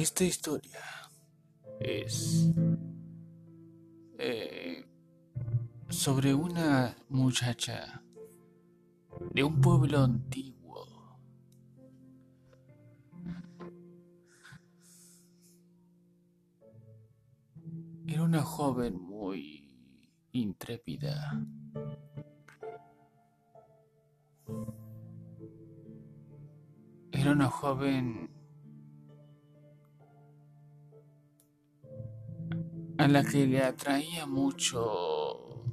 Esta historia es eh, sobre una muchacha de un pueblo antiguo. Era una joven muy intrépida. Era una joven a la que le atraía mucho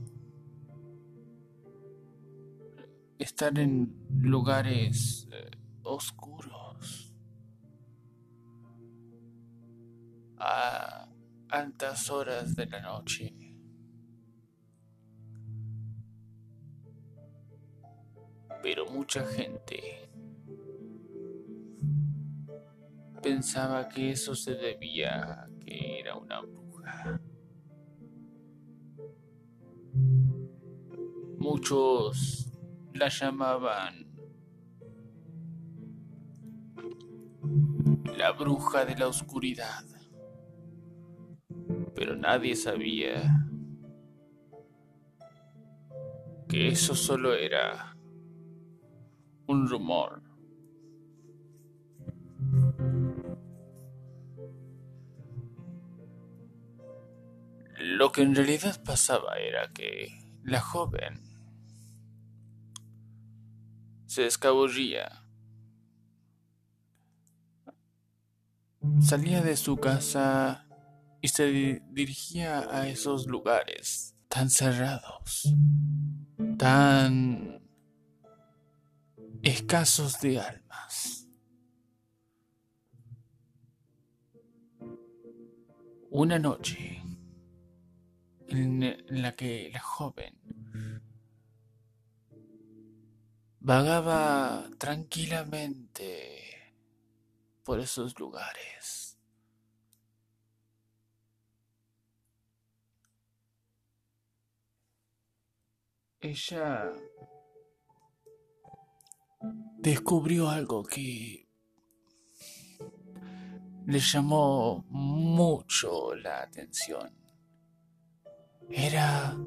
estar en lugares eh, oscuros a altas horas de la noche. Pero mucha gente pensaba que eso se debía a que era una bruja. Muchos la llamaban la bruja de la oscuridad, pero nadie sabía que eso solo era un rumor. Lo que en realidad pasaba era que la joven se escabullía. Salía de su casa y se dirigía a esos lugares tan cerrados, tan escasos de almas. Una noche en la que la joven vagaba tranquilamente por esos lugares. Ella descubrió algo que le llamó mucho la atención. Era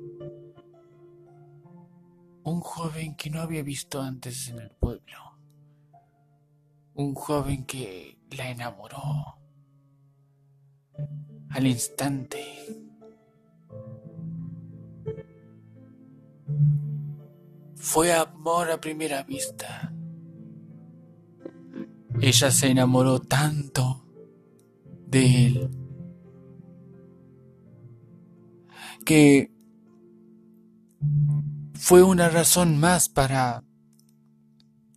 un joven que no había visto antes en el pueblo. Un joven que la enamoró al instante. Fue amor a primera vista. Ella se enamoró tanto de él que fue una razón más para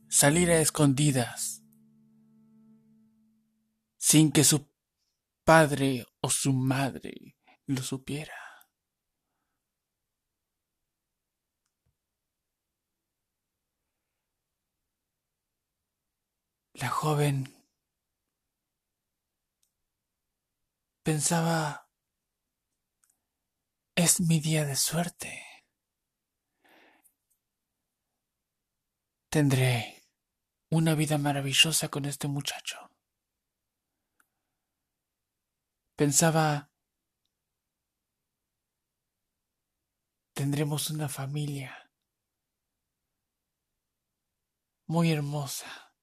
salir a escondidas sin que su padre o su madre lo supiera. La joven pensaba, es mi día de suerte. Tendré una vida maravillosa con este muchacho. Pensaba, tendremos una familia muy hermosa.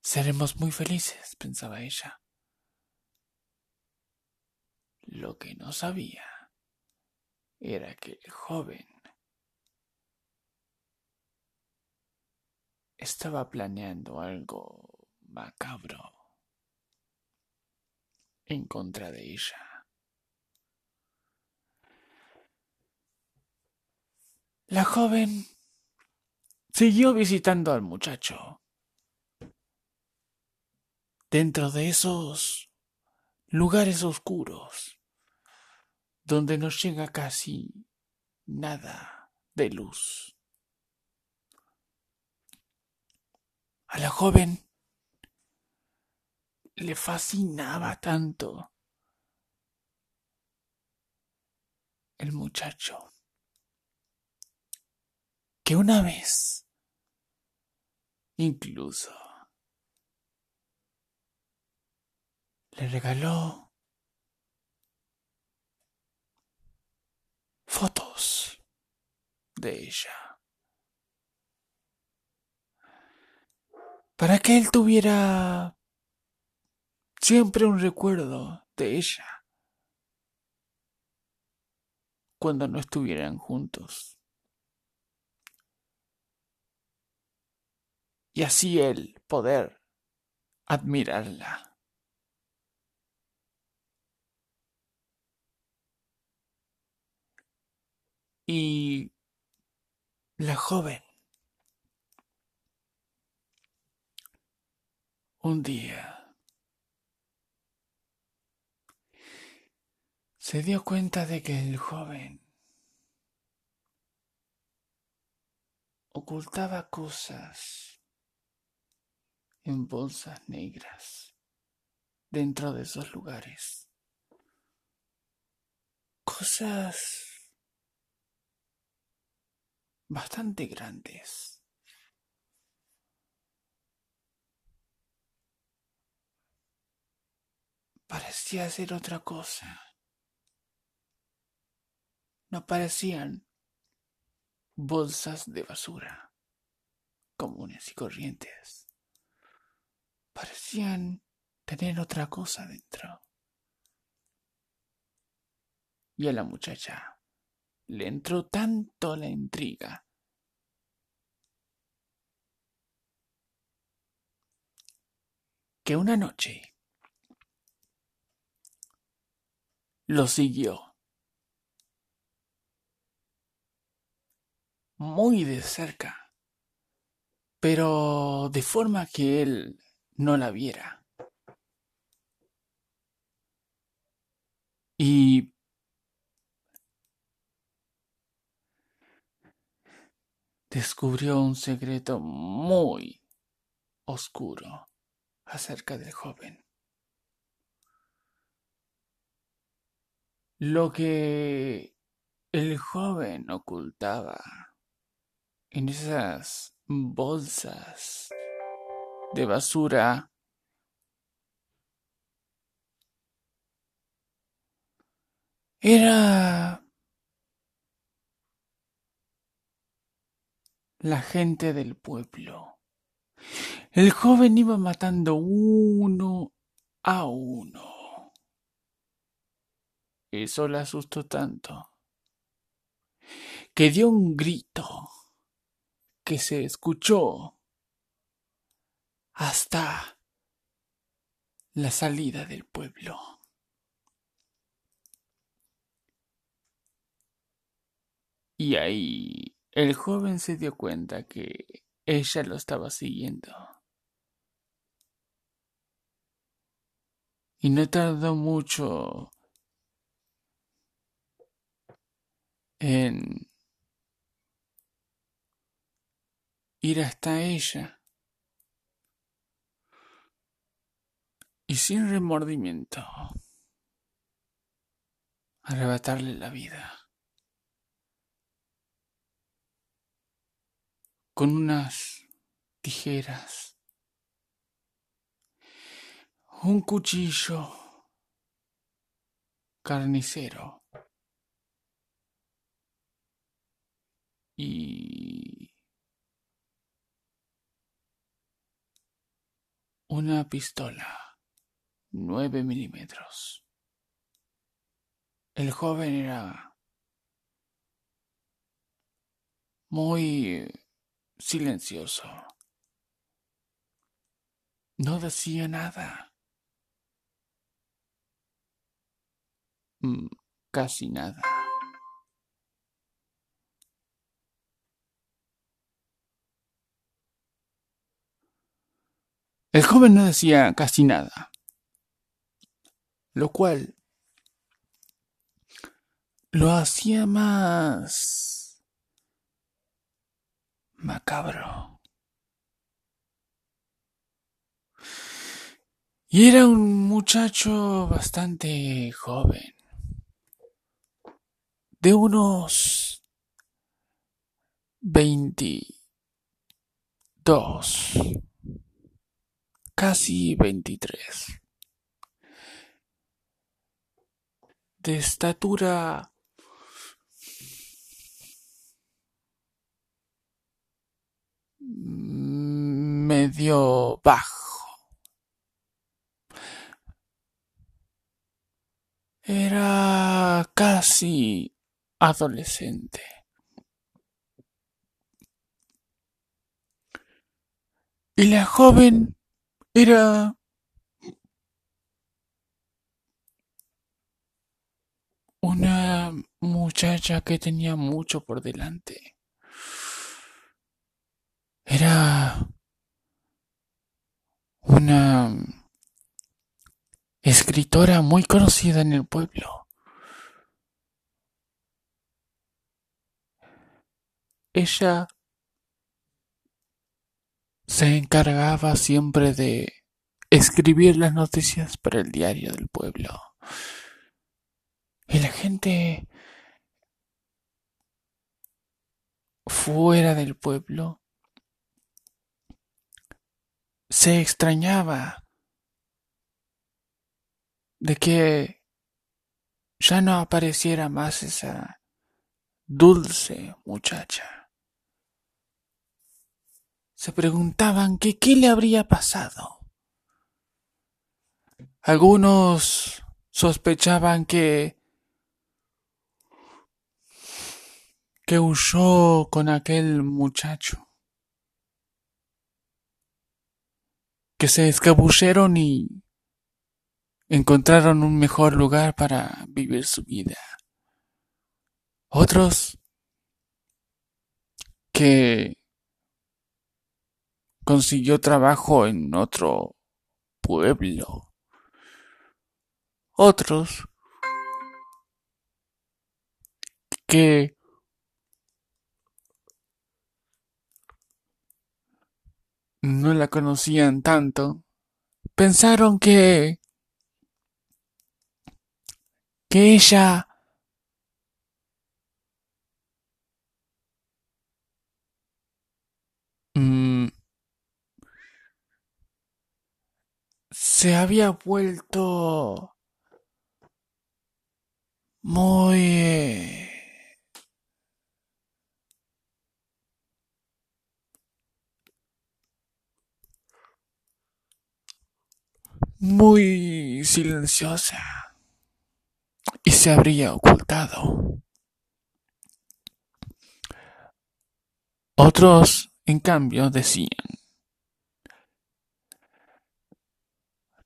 Seremos muy felices, pensaba ella. Lo que no sabía era que el joven estaba planeando algo macabro en contra de ella. La joven siguió visitando al muchacho. Dentro de esos lugares oscuros, donde no llega casi nada de luz. A la joven le fascinaba tanto el muchacho que una vez, incluso, le regaló fotos de ella. Para que él tuviera siempre un recuerdo de ella cuando no estuvieran juntos. y así él poder admirarla. Y la joven un día se dio cuenta de que el joven ocultaba cosas en bolsas negras dentro de esos lugares. Cosas bastante grandes. Parecía ser otra cosa. No parecían bolsas de basura comunes y corrientes parecían tener otra cosa dentro. Y a la muchacha le entró tanto la intriga que una noche lo siguió muy de cerca, pero de forma que él no la viera. Y descubrió un secreto muy oscuro acerca del joven. Lo que el joven ocultaba en esas bolsas de basura. Era la gente del pueblo. El joven iba matando uno a uno. Eso le asustó tanto que dio un grito que se escuchó hasta la salida del pueblo. Y ahí el joven se dio cuenta que ella lo estaba siguiendo. Y no tardó mucho en ir hasta ella. y sin remordimiento arrebatarle la vida. Con unas tijeras, un cuchillo carnicero y una pistola. 9 milímetros. El joven era muy silencioso. No decía nada. Mm, casi nada. El joven no decía casi nada lo cual lo hacía más macabro. Y era un muchacho bastante joven, de unos veintidós, casi veintitrés. De estatura medio bajo. Era casi adolescente. Y la joven era una muchacha que tenía mucho por delante. Era una escritora muy conocida en el pueblo. Ella se encargaba siempre de escribir las noticias para el diario del pueblo. Y la gente fuera del pueblo se extrañaba de que ya no apareciera más esa dulce muchacha. Se preguntaban que qué le habría pasado. Algunos sospechaban que que huyó con aquel muchacho. Que se escabulleron y encontraron un mejor lugar para vivir su vida. Otros que consiguió trabajo en otro pueblo. Otros que no la conocían tanto, pensaron que que ella mm, se había vuelto muy muy silenciosa y se habría ocultado. Otros, en cambio, decían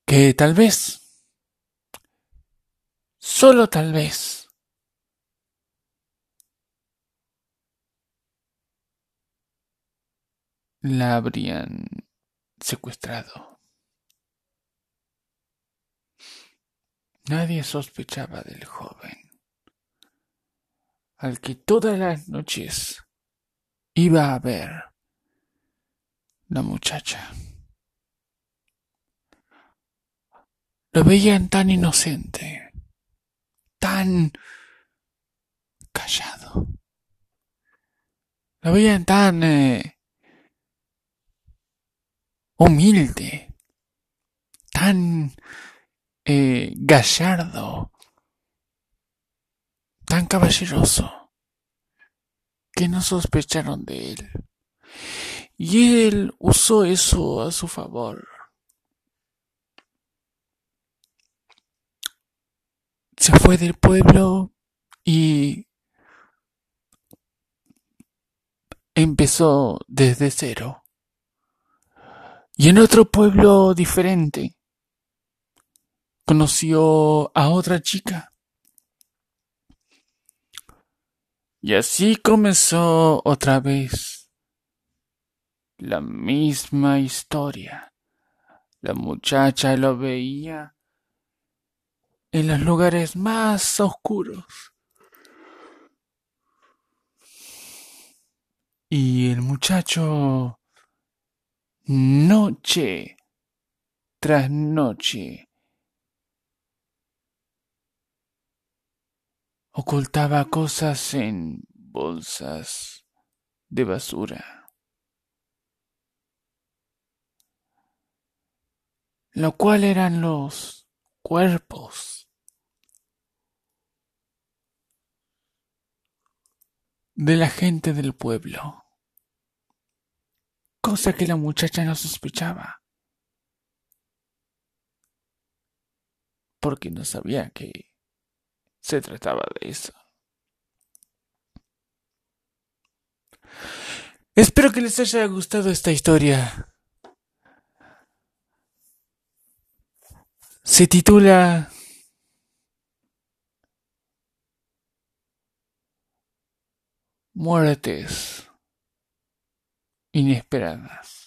que tal vez, solo tal vez, la habrían secuestrado. Nadie sospechaba del joven, al que todas las noches iba a ver la muchacha. Lo veían tan inocente, tan callado. Lo veían tan eh, humilde, tan eh, gallardo, tan caballeroso, que no sospecharon de él. Y él usó eso a su favor. Se fue del pueblo y empezó desde cero. Y en otro pueblo diferente conoció a otra chica. Y así comenzó otra vez la misma historia. La muchacha lo veía en los lugares más oscuros. Y el muchacho, noche tras noche, ocultaba cosas en bolsas de basura. Lo cual eran los cuerpos de la gente del pueblo. Cosa que la muchacha no sospechaba. Porque no sabía que se trataba de eso. Espero que les haya gustado esta historia. Se titula Muertes inesperadas.